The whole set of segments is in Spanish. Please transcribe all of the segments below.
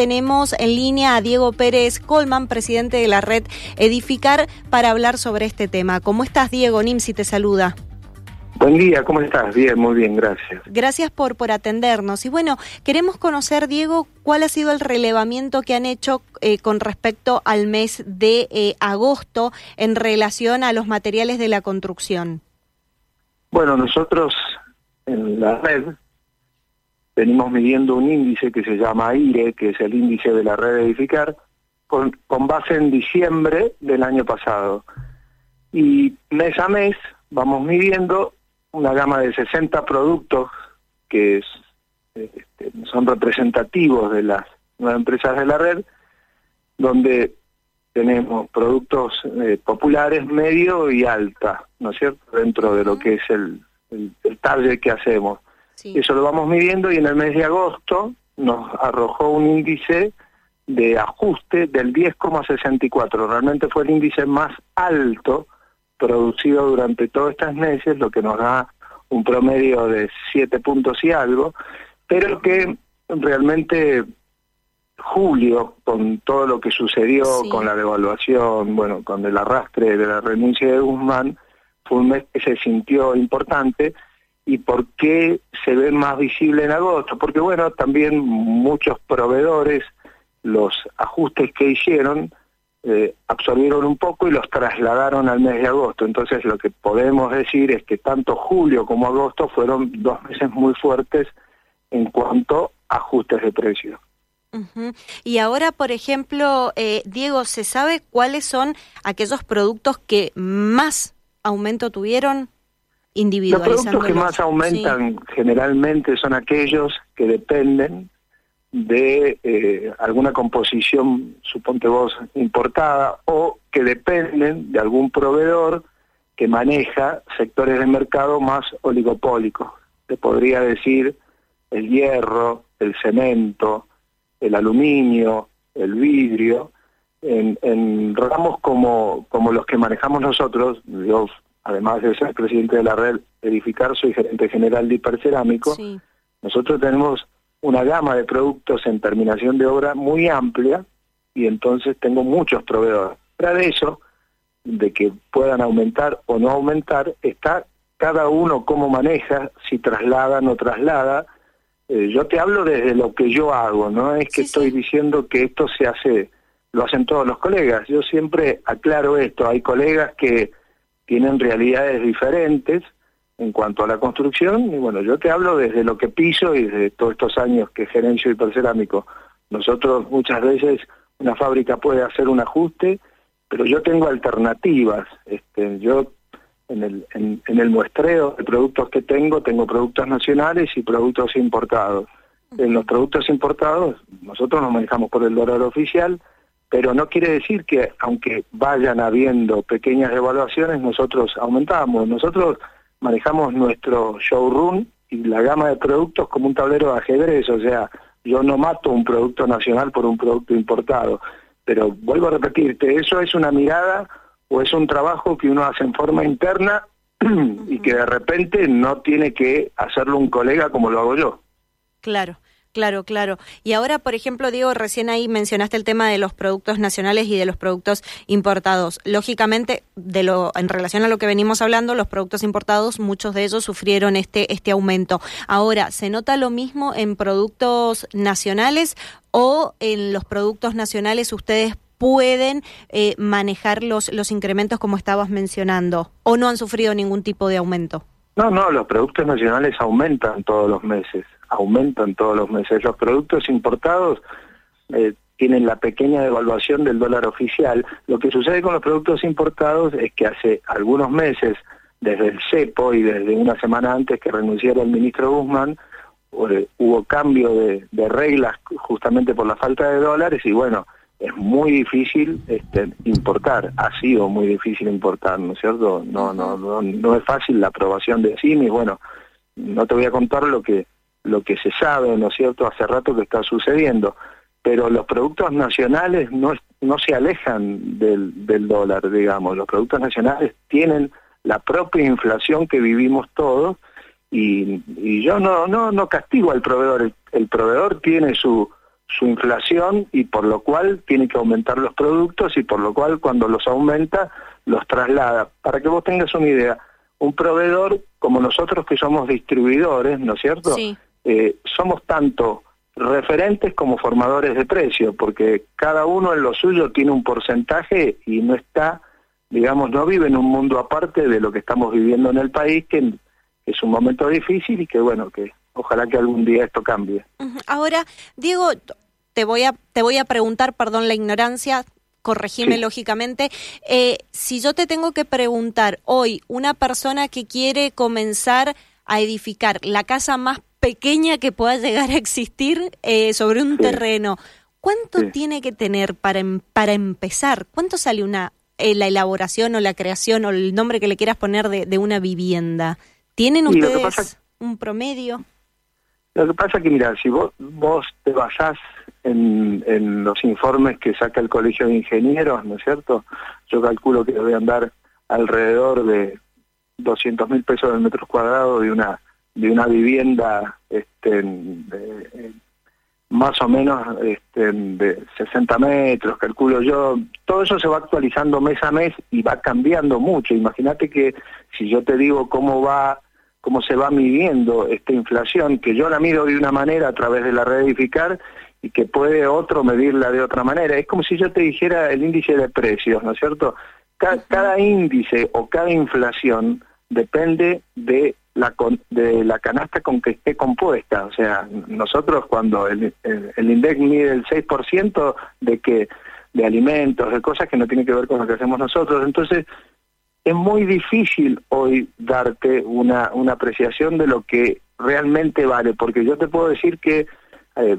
tenemos en línea a Diego Pérez Colman, presidente de la red Edificar, para hablar sobre este tema. ¿Cómo estás, Diego? Nimsi te saluda. Buen día, ¿cómo estás? Bien, muy bien, gracias. Gracias por, por atendernos. Y bueno, queremos conocer, Diego, cuál ha sido el relevamiento que han hecho eh, con respecto al mes de eh, agosto en relación a los materiales de la construcción. Bueno, nosotros en la red venimos midiendo un índice que se llama AIRE, que es el índice de la red Edificar, con, con base en diciembre del año pasado. Y mes a mes vamos midiendo una gama de 60 productos que este, son representativos de las nuevas empresas de la red, donde tenemos productos eh, populares, medio y alta, ¿no es cierto?, dentro de lo que es el, el, target que hacemos. Eso lo vamos midiendo y en el mes de agosto nos arrojó un índice de ajuste del 10,64. Realmente fue el índice más alto producido durante todos estos meses, lo que nos da un promedio de siete puntos y algo, pero que realmente julio, con todo lo que sucedió, con la devaluación, bueno, con el arrastre de la renuncia de Guzmán, fue un mes que se sintió importante. ¿Y por qué se ve más visible en agosto? Porque, bueno, también muchos proveedores, los ajustes que hicieron, eh, absorbieron un poco y los trasladaron al mes de agosto. Entonces lo que podemos decir es que tanto julio como agosto fueron dos meses muy fuertes en cuanto a ajustes de precio. Y ahora, por ejemplo, eh, Diego, ¿se sabe cuáles son aquellos productos que más aumento tuvieron Los productos que más aumentan generalmente son aquellos que dependen de eh, alguna composición, suponte vos, importada, o que dependen de algún proveedor que maneja sectores de mercado más oligopólicos. Te podría decir el hierro, el cemento, el aluminio, el vidrio, en, en ramos como, como los que manejamos nosotros, yo además de ser presidente de la red Edificar, soy gerente general de hipercerámico, nosotros tenemos una gama de productos en terminación de obra muy amplia y entonces tengo muchos proveedores. Para de eso, de que puedan aumentar o no aumentar, está cada uno cómo maneja, si traslada o no traslada. Eh, yo te hablo desde lo que yo hago, no es que estoy diciendo que esto se hace, lo hacen todos los colegas. Yo siempre aclaro esto, hay colegas que tienen realidades diferentes, en cuanto a la construcción, y bueno, yo te hablo desde lo que piso y desde todos estos años que gerencio hipercerámico. Nosotros muchas veces una fábrica puede hacer un ajuste, pero yo tengo alternativas. Este, yo en el, en, el muestreo de productos que tengo, tengo productos nacionales y productos importados. En los productos importados, nosotros nos manejamos por el dólar oficial, pero no quiere decir que aunque vayan habiendo pequeñas devaluaciones, nosotros aumentamos. Nosotros manejamos nuestro showroom y la gama de productos como un tablero de ajedrez, o sea, yo no mato un producto nacional por un producto importado, pero vuelvo a repetirte, eso es una mirada o es un trabajo que uno hace en forma interna y que de repente no tiene que hacerlo un colega como lo hago yo. Claro. Claro, claro. Y ahora, por ejemplo, Diego, recién ahí mencionaste el tema de los productos nacionales y de los productos importados. Lógicamente, de lo, en relación a lo que venimos hablando, los productos importados, muchos de ellos sufrieron este, este aumento. Ahora, ¿se nota lo mismo en productos nacionales o en los productos nacionales ustedes pueden eh, manejar los, los incrementos como estabas mencionando o no han sufrido ningún tipo de aumento? No, no, los productos nacionales aumentan todos los meses aumentan todos los meses. Los productos importados eh, tienen la pequeña devaluación del dólar oficial. Lo que sucede con los productos importados es que hace algunos meses, desde el CEPO y desde una semana antes que renunciara el ministro Guzmán, eh, hubo cambio de, reglas justamente por la falta de dólares y bueno, es muy difícil este, importar, ha sido muy difícil importar, ¿no es cierto? No, no, no, no es fácil la aprobación de CIMI, bueno, no te voy a contar lo que lo que se sabe, ¿no es cierto?, hace rato que está sucediendo, pero los productos nacionales no, no se alejan del, del dólar, digamos, los productos nacionales tienen la propia inflación que vivimos todos y, y yo no, no, no castigo al proveedor, el, proveedor tiene su, su inflación y por lo cual tiene que aumentar los productos y por lo cual cuando los aumenta los traslada. Para que vos tengas una idea, un proveedor como nosotros que somos distribuidores, ¿no es cierto? Eh, somos tanto referentes como formadores de precio, porque cada uno en lo suyo tiene un porcentaje y no está, digamos, no vive en un mundo aparte de lo que estamos viviendo en el país, que es un momento difícil y que bueno, que ojalá que algún día esto cambie. Ahora, Diego, te voy a, te voy a preguntar, perdón la ignorancia, corregime lógicamente, eh, si yo te tengo que preguntar hoy, una persona que quiere comenzar a edificar la casa más pequeña que pueda llegar a existir eh, sobre un terreno, ¿cuánto tiene que tener para, em, para empezar? ¿Cuánto sale una eh, la elaboración o la creación o el nombre que le quieras poner de, de una vivienda? ¿Tienen ustedes un promedio? Lo que pasa es que, mira, si vos, vos te basás en, en, los informes que saca el Colegio de Ingenieros, ¿no es cierto? Yo calculo que debe andar alrededor de 200 mil pesos del metro cuadrado de una de una vivienda este, más o menos este, de 60 metros, calculo yo. Todo eso se va actualizando mes a mes y va cambiando mucho. Imagínate que si yo te digo cómo va cómo se va midiendo esta inflación, que yo la mido de una manera a través de la red edificar y que puede otro medirla de otra manera. Es como si yo te dijera el índice de precios, ¿no es cierto? Cada, índice o cada inflación depende de la, de la canasta con que esté compuesta. O sea, nosotros cuando el, el, el mide el 6% de que de alimentos, de cosas que no tienen que ver con lo que hacemos nosotros. Entonces, es muy difícil hoy darte una, una apreciación de lo que realmente vale, porque yo te puedo decir que eh,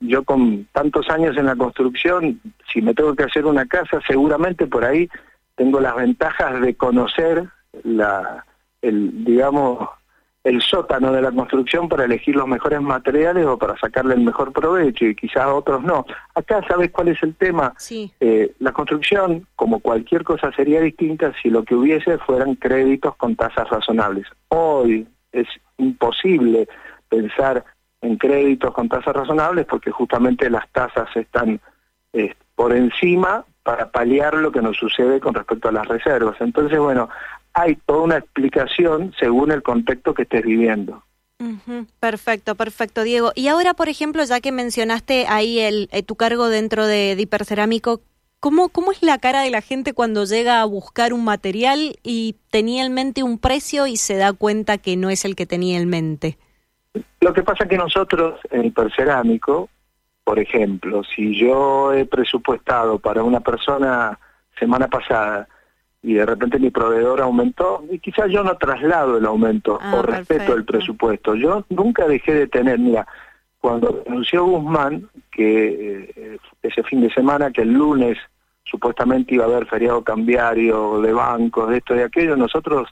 yo con tantos años en la construcción, si me tengo que hacer una casa, seguramente por ahí tengo las ventajas de conocer la, el, digamos, el sótano de la construcción para elegir los mejores materiales o para sacarle el mejor provecho y quizás otros no. Acá, ¿sabes cuál es el tema? Sí. Eh, la construcción, como cualquier cosa, sería distinta si lo que hubiese fueran créditos con tasas razonables. Hoy es imposible pensar en créditos con tasas razonables porque justamente las tasas están eh, por encima para paliar lo que nos sucede con respecto a las reservas. Entonces, bueno, hay toda una explicación según el contexto que estés viviendo. Perfecto, perfecto, Diego. Y ahora, por ejemplo, ya que mencionaste ahí el, eh, tu cargo dentro de, Hipercerámico, ¿cómo, ¿cómo es la cara de la gente cuando llega a buscar un material y tenía en mente un precio y se da cuenta que no es el que tenía en mente? Lo que pasa es que nosotros en Hipercerámico, por ejemplo, si yo he presupuestado para una persona semana pasada y de repente mi proveedor aumentó y quizás yo no traslado el aumento ah, o respeto el presupuesto. Yo nunca dejé de tener, mira, cuando anunció Guzmán que eh, ese fin de semana, que el lunes supuestamente iba a haber feriado cambiario de bancos, de esto y aquello, nosotros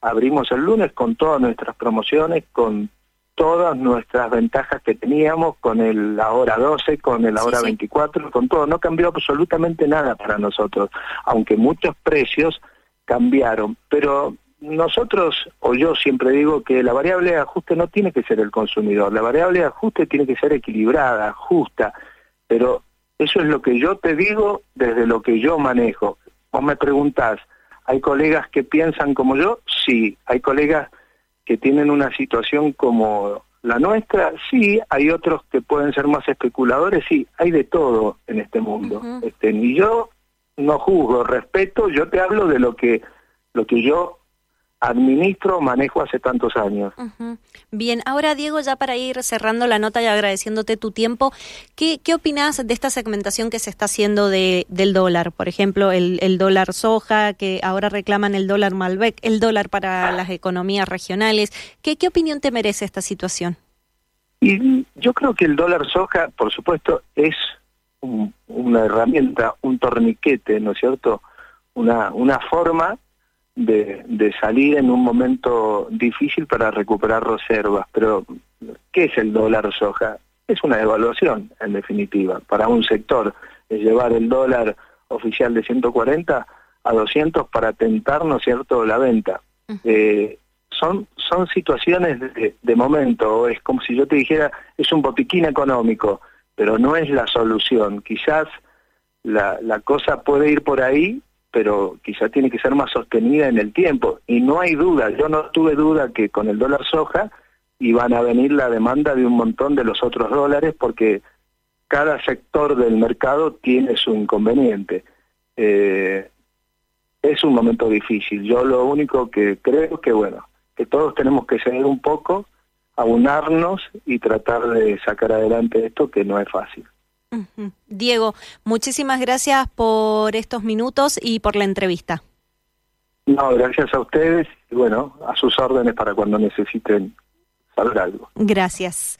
abrimos el lunes con todas nuestras promociones, con todas nuestras ventajas que teníamos con el ahora 12, con el ahora 24, con todo. No cambió absolutamente nada para nosotros, aunque muchos precios cambiaron. Pero nosotros, o yo siempre digo que la variable de ajuste no tiene que ser el consumidor, la variable de ajuste tiene que ser equilibrada, justa, pero eso es lo que yo te digo desde lo que yo manejo. Vos me preguntás, ¿hay colegas que piensan como yo? Sí, hay colegas que tienen una situación como la nuestra, sí, hay otros que pueden ser más especuladores, sí, hay de todo en este mundo. este, ni yo no juzgo, respeto, yo te hablo de lo que lo que yo administro, manejo hace tantos años. Bien, ahora Diego, ya para ir cerrando la nota y agradeciéndote tu tiempo, ¿qué, qué opinas de esta segmentación que se está haciendo de, del dólar? Por ejemplo, el, el dólar soja, que ahora reclaman el dólar Malbec, el dólar para las economías regionales. ¿Qué, qué opinión te merece esta situación? Y yo creo que el dólar soja, por supuesto, es una herramienta, un torniquete, ¿no es cierto? Una, una forma de, de, salir en un momento difícil para recuperar reservas. Pero, ¿qué es el dólar soja? Es una devaluación, en definitiva, para un sector. Es llevar el dólar oficial de 140 a 200 para tentar, ¿no es cierto?, la venta. Eh, son, son situaciones de, de momento, es como si yo te dijera, es un botiquín económico pero no es la solución. Quizás la, la cosa puede ir por ahí, pero quizás tiene que ser más sostenida en el tiempo. Y no hay duda, yo no tuve duda que con el dólar soja iban a venir la demanda de un montón de los otros dólares porque cada sector del mercado tiene su inconveniente. Eh, es un momento difícil. Yo lo único que creo que, bueno, que todos tenemos que seguir un poco, aunarnos y tratar de sacar adelante esto que no es fácil. Diego, muchísimas gracias por estos minutos y por la entrevista. No, gracias a ustedes y bueno, a sus órdenes para cuando necesiten saber algo. Gracias.